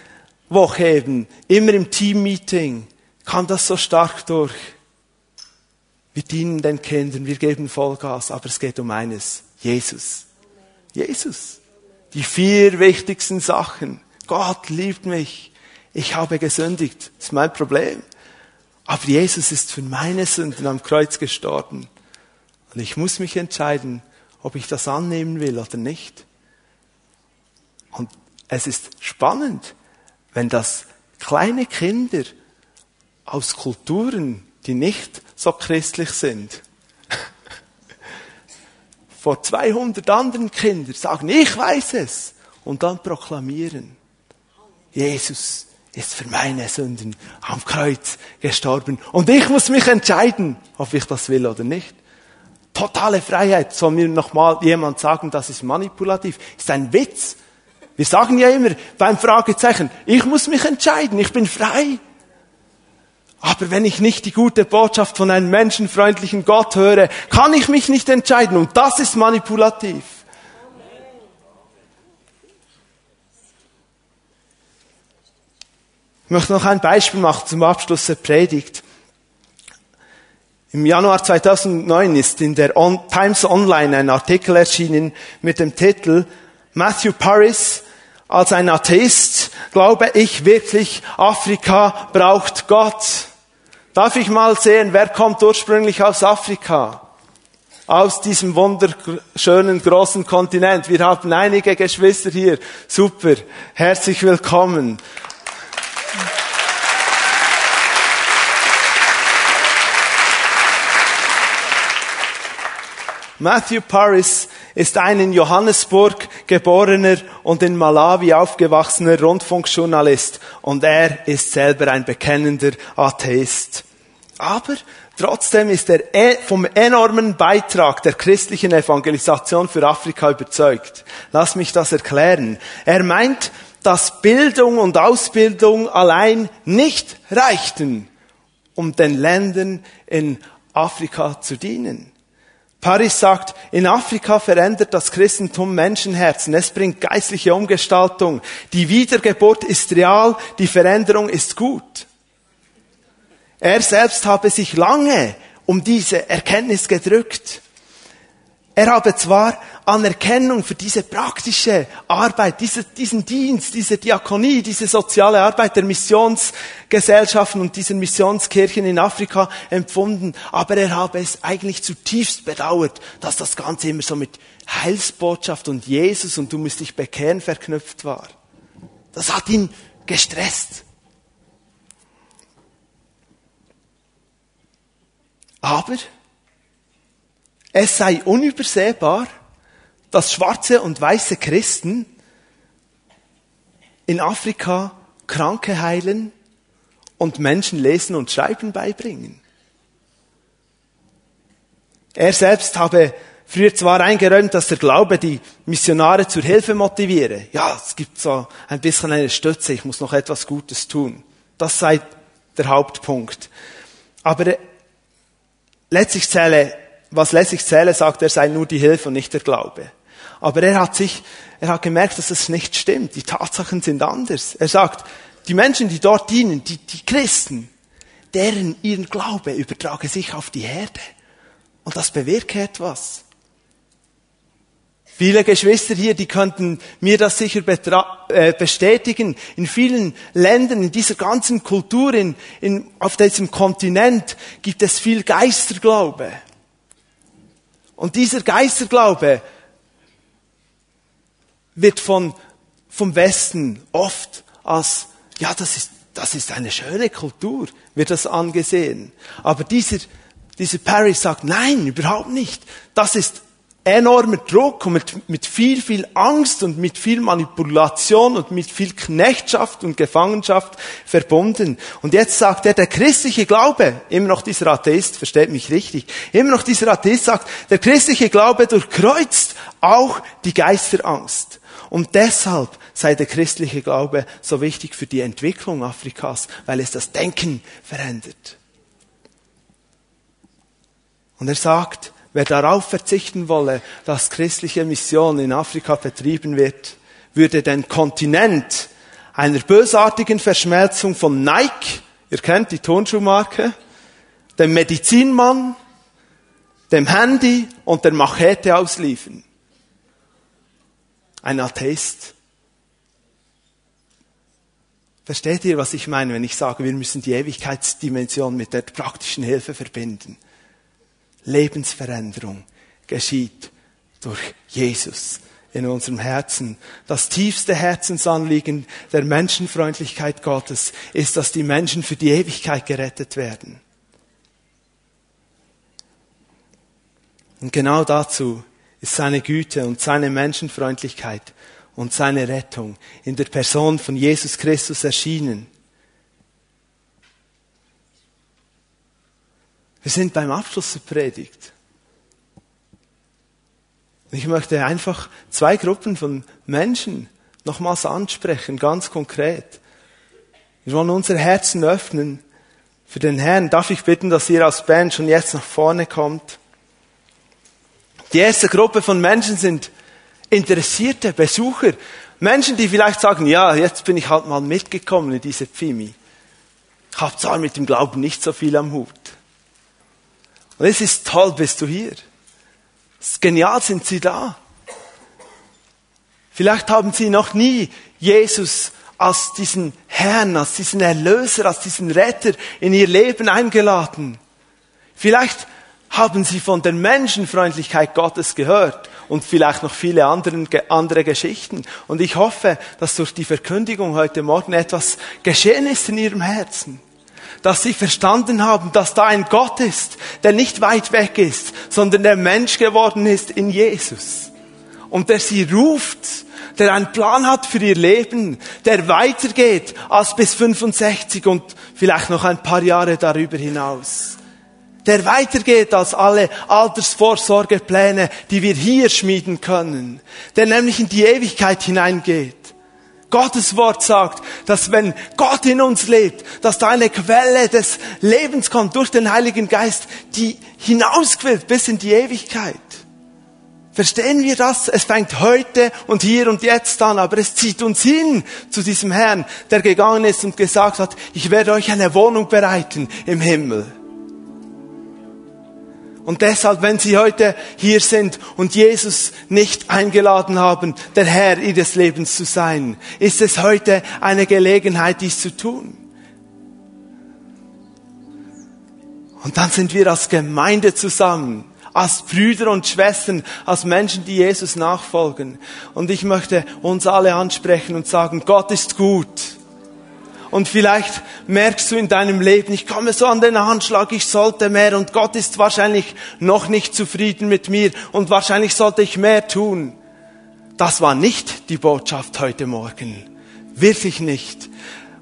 Woche eben, immer im Teammeeting, kam das so stark durch. Wir dienen den Kindern, wir geben Vollgas, aber es geht um eines, Jesus. Jesus. Die vier wichtigsten Sachen. Gott liebt mich. Ich habe gesündigt. Das ist mein Problem. Aber Jesus ist für meine Sünden am Kreuz gestorben. Und ich muss mich entscheiden, ob ich das annehmen will oder nicht. Und es ist spannend, wenn das kleine Kinder aus Kulturen, die nicht so christlich sind, [laughs] vor 200 anderen Kindern sagen, ich weiß es, und dann proklamieren, Jesus ist für meine Sünden am Kreuz gestorben und ich muss mich entscheiden, ob ich das will oder nicht. Totale Freiheit. Soll mir nochmal jemand sagen, das ist manipulativ? Ist ein Witz. Wir sagen ja immer beim Fragezeichen, ich muss mich entscheiden, ich bin frei. Aber wenn ich nicht die gute Botschaft von einem menschenfreundlichen Gott höre, kann ich mich nicht entscheiden und das ist manipulativ. Möchte noch ein Beispiel machen zum Abschluss der Predigt. Im Januar 2009 ist in der Times Online ein Artikel erschienen mit dem Titel Matthew Paris als ein Atheist glaube ich wirklich, Afrika braucht Gott. Darf ich mal sehen, wer kommt ursprünglich aus Afrika? Aus diesem wunderschönen großen Kontinent. Wir haben einige Geschwister hier. Super. Herzlich willkommen. Matthew Paris ist ein in Johannesburg geborener und in Malawi aufgewachsener Rundfunkjournalist und er ist selber ein bekennender Atheist. Aber trotzdem ist er e- vom enormen Beitrag der christlichen Evangelisation für Afrika überzeugt. Lass mich das erklären. Er meint, dass Bildung und Ausbildung allein nicht reichten, um den Ländern in Afrika zu dienen. Paris sagt, in Afrika verändert das Christentum Menschenherzen. Es bringt geistliche Umgestaltung. Die Wiedergeburt ist real, die Veränderung ist gut. Er selbst habe sich lange um diese Erkenntnis gedrückt. Er habe zwar Anerkennung für diese praktische Arbeit, diese, diesen Dienst, diese Diakonie, diese soziale Arbeit der Missionsgesellschaften und dieser Missionskirchen in Afrika empfunden, aber er habe es eigentlich zutiefst bedauert, dass das Ganze immer so mit Heilsbotschaft und Jesus und du musst dich bekehren verknüpft war. Das hat ihn gestresst. Aber es sei unübersehbar, dass schwarze und weiße Christen in Afrika Kranke heilen und Menschen lesen und schreiben beibringen. Er selbst habe früher zwar eingeräumt, dass der Glaube die Missionare zur Hilfe motiviere. Ja, es gibt so ein bisschen eine Stütze, ich muss noch etwas Gutes tun. Das sei der Hauptpunkt. Aber letztlich zähle, was letztlich zähle, sagt er, sei nur die Hilfe und nicht der Glaube. Aber er hat sich, er hat gemerkt, dass das nicht stimmt. Die Tatsachen sind anders. Er sagt, die Menschen, die dort dienen, die, die Christen, deren ihren Glaube übertrage sich auf die Herde. Und das bewirke etwas. Viele Geschwister hier, die könnten mir das sicher äh, bestätigen. In vielen Ländern, in dieser ganzen Kultur, in, in, auf diesem Kontinent gibt es viel Geisterglaube. Und dieser Geisterglaube wird von, vom Westen oft als, ja, das ist, das ist eine schöne Kultur, wird das angesehen. Aber dieser, dieser Paris sagt, nein, überhaupt nicht. Das ist enormer Druck und mit, mit viel, viel Angst und mit viel Manipulation und mit viel Knechtschaft und Gefangenschaft verbunden. Und jetzt sagt er, der christliche Glaube, immer noch dieser Atheist, versteht mich richtig, immer noch dieser Atheist sagt, der christliche Glaube durchkreuzt auch die Geisterangst. Und deshalb sei der christliche Glaube so wichtig für die Entwicklung Afrikas, weil es das Denken verändert. Und er sagt, wer darauf verzichten wolle, dass christliche Mission in Afrika betrieben wird, würde den Kontinent einer bösartigen Verschmelzung von Nike, ihr kennt die Tonschuhmarke, dem Medizinmann, dem Handy und der Machete ausliefern ein Atheist. Versteht ihr, was ich meine, wenn ich sage, wir müssen die Ewigkeitsdimension mit der praktischen Hilfe verbinden? Lebensveränderung geschieht durch Jesus in unserem Herzen. Das tiefste Herzensanliegen der Menschenfreundlichkeit Gottes ist, dass die Menschen für die Ewigkeit gerettet werden. Und genau dazu ist seine Güte und seine Menschenfreundlichkeit und seine Rettung in der Person von Jesus Christus erschienen. Wir sind beim Abschluss der Predigt. Ich möchte einfach zwei Gruppen von Menschen nochmals ansprechen, ganz konkret. Wir wollen unser Herzen öffnen für den Herrn. Darf ich bitten, dass ihr als Band schon jetzt nach vorne kommt? Die erste Gruppe von Menschen sind interessierte Besucher. Menschen, die vielleicht sagen, ja, jetzt bin ich halt mal mitgekommen in diese Pfimi. Ich habe zwar mit dem Glauben nicht so viel am Hut. Und es ist toll, bist du hier. Es ist genial, sind sie da. Vielleicht haben sie noch nie Jesus als diesen Herrn, als diesen Erlöser, als diesen Retter in ihr Leben eingeladen. Vielleicht haben sie von der Menschenfreundlichkeit Gottes gehört und vielleicht noch viele anderen, andere Geschichten. Und ich hoffe, dass durch die Verkündigung heute Morgen etwas geschehen ist in ihrem Herzen. Dass sie verstanden haben, dass da ein Gott ist, der nicht weit weg ist, sondern der Mensch geworden ist in Jesus. Und der sie ruft, der einen Plan hat für ihr Leben, der weitergeht als bis 65 und vielleicht noch ein paar Jahre darüber hinaus der weitergeht als alle Altersvorsorgepläne, die wir hier schmieden können, der nämlich in die Ewigkeit hineingeht. Gottes Wort sagt, dass wenn Gott in uns lebt, dass da eine Quelle des Lebens kommt durch den Heiligen Geist, die hinausquillt bis in die Ewigkeit. Verstehen wir das? Es fängt heute und hier und jetzt an, aber es zieht uns hin zu diesem Herrn, der gegangen ist und gesagt hat, ich werde euch eine Wohnung bereiten im Himmel. Und deshalb, wenn Sie heute hier sind und Jesus nicht eingeladen haben, der Herr Ihres Lebens zu sein, ist es heute eine Gelegenheit, dies zu tun. Und dann sind wir als Gemeinde zusammen, als Brüder und Schwestern, als Menschen, die Jesus nachfolgen. Und ich möchte uns alle ansprechen und sagen, Gott ist gut. Und vielleicht merkst du in deinem Leben, ich komme so an den Anschlag, ich sollte mehr und Gott ist wahrscheinlich noch nicht zufrieden mit mir und wahrscheinlich sollte ich mehr tun. Das war nicht die Botschaft heute Morgen. Wirklich nicht.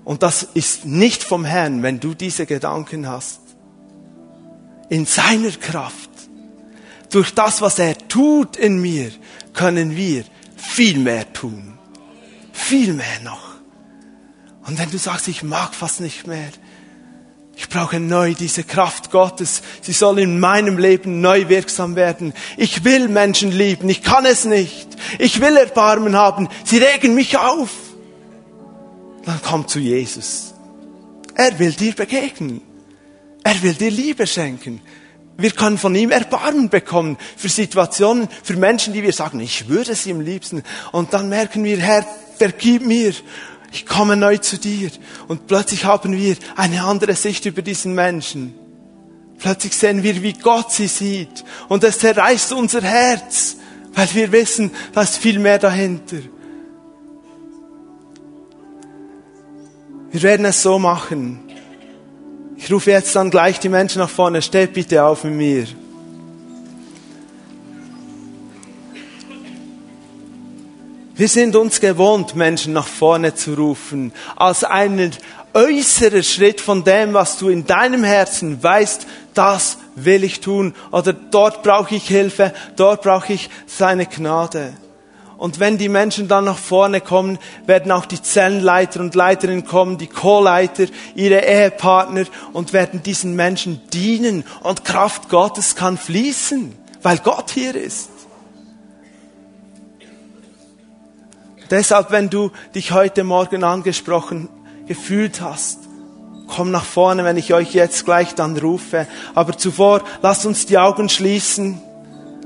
Und das ist nicht vom Herrn, wenn du diese Gedanken hast. In seiner Kraft, durch das, was er tut in mir, können wir viel mehr tun. Viel mehr noch. Und wenn du sagst, ich mag fast nicht mehr, ich brauche neu diese Kraft Gottes. Sie soll in meinem Leben neu wirksam werden. Ich will Menschen lieben. Ich kann es nicht. Ich will Erbarmen haben. Sie regen mich auf. Dann komm zu Jesus. Er will dir begegnen. Er will dir Liebe schenken. Wir können von ihm Erbarmen bekommen für Situationen, für Menschen, die wir sagen, ich würde sie im liebsten. Und dann merken wir, Herr, vergib mir ich komme neu zu dir. Und plötzlich haben wir eine andere Sicht über diesen Menschen. Plötzlich sehen wir, wie Gott sie sieht. Und es zerreißt unser Herz, weil wir wissen, da ist viel mehr dahinter. Wir werden es so machen. Ich rufe jetzt dann gleich die Menschen nach vorne. Steht bitte auf mit mir. Wir sind uns gewohnt, Menschen nach vorne zu rufen, als einen äußeren Schritt von dem, was du in deinem Herzen weißt, das will ich tun oder dort brauche ich Hilfe, dort brauche ich seine Gnade. Und wenn die Menschen dann nach vorne kommen, werden auch die Zellenleiter und Leiterinnen kommen, die Co-Leiter, ihre Ehepartner und werden diesen Menschen dienen und Kraft Gottes kann fließen, weil Gott hier ist. Deshalb, wenn du dich heute Morgen angesprochen gefühlt hast, komm nach vorne, wenn ich euch jetzt gleich dann rufe. Aber zuvor, lasst uns die Augen schließen.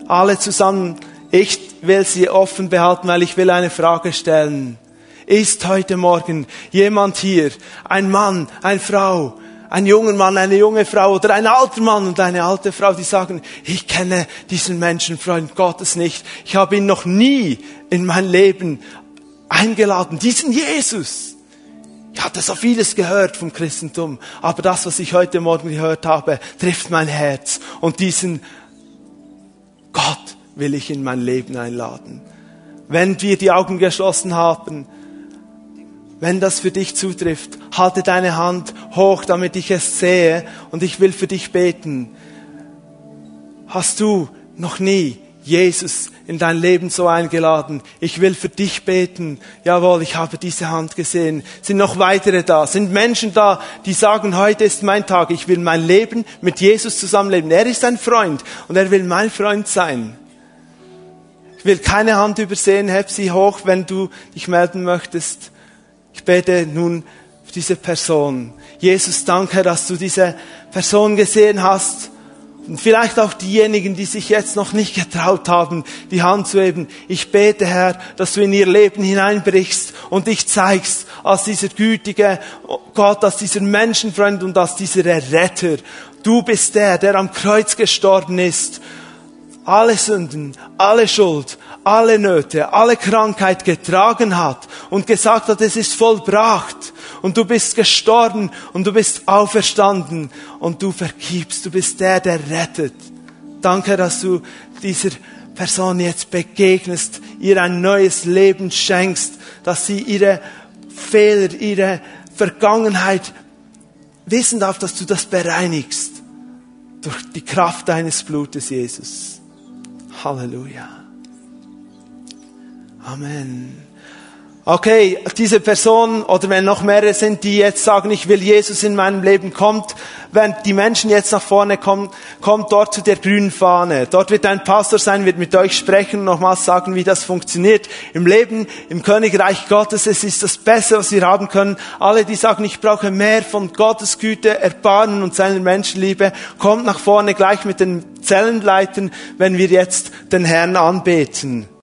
Alle zusammen. Ich will sie offen behalten, weil ich will eine Frage stellen. Ist heute Morgen jemand hier, ein Mann, eine Frau, ein junger Mann, eine junge Frau oder ein alter Mann und eine alte Frau, die sagen, ich kenne diesen Menschenfreund Gottes nicht. Ich habe ihn noch nie in mein Leben eingeladen, diesen Jesus. Ich hatte so vieles gehört vom Christentum, aber das, was ich heute Morgen gehört habe, trifft mein Herz. Und diesen Gott will ich in mein Leben einladen. Wenn wir die Augen geschlossen haben, wenn das für dich zutrifft, halte deine Hand hoch, damit ich es sehe und ich will für dich beten. Hast du noch nie Jesus in dein Leben so eingeladen. Ich will für dich beten. Jawohl, ich habe diese Hand gesehen. Sind noch weitere da? Sind Menschen da, die sagen, heute ist mein Tag. Ich will mein Leben mit Jesus zusammenleben. Er ist ein Freund und er will mein Freund sein. Ich will keine Hand übersehen. Heb sie hoch, wenn du dich melden möchtest. Ich bete nun für diese Person. Jesus, danke, dass du diese Person gesehen hast Und vielleicht auch diejenigen, die sich jetzt noch nicht getraut haben, die Hand zu heben. Ich bete, Herr, dass du in ihr Leben hineinbrichst und dich zeigst als dieser gütige Gott, als dieser Menschenfreund und als dieser Retter. Du bist der, der am Kreuz gestorben ist, alle Sünden, alle Schuld, alle Nöte, alle Krankheit getragen hat und gesagt hat, es ist vollbracht und du bist gestorben und du bist auferstanden und du vergibst, du bist der, der rettet. Danke, dass du dieser Person jetzt begegnest, ihr ein neues Leben schenkst, dass sie ihre Fehler, ihre Vergangenheit wissen darf, dass du das bereinigst durch die Kraft deines Blutes, Jesus. Halleluja. Amen. Okay, diese Person oder wenn noch mehrere sind, die jetzt sagen, ich will Jesus in meinem Leben, kommt, wenn die Menschen jetzt nach vorne kommen, kommt dort zu der grünen Fahne. Dort wird ein Pastor sein, wird mit euch sprechen und nochmals sagen, wie das funktioniert. Im Leben, im Königreich Gottes, es ist das Beste, was wir haben können. Alle, die sagen, ich brauche mehr von Gottes Güte, Erbarmen und seiner Menschenliebe, kommt nach vorne gleich mit den Zellenleitern, wenn wir jetzt den Herrn anbeten.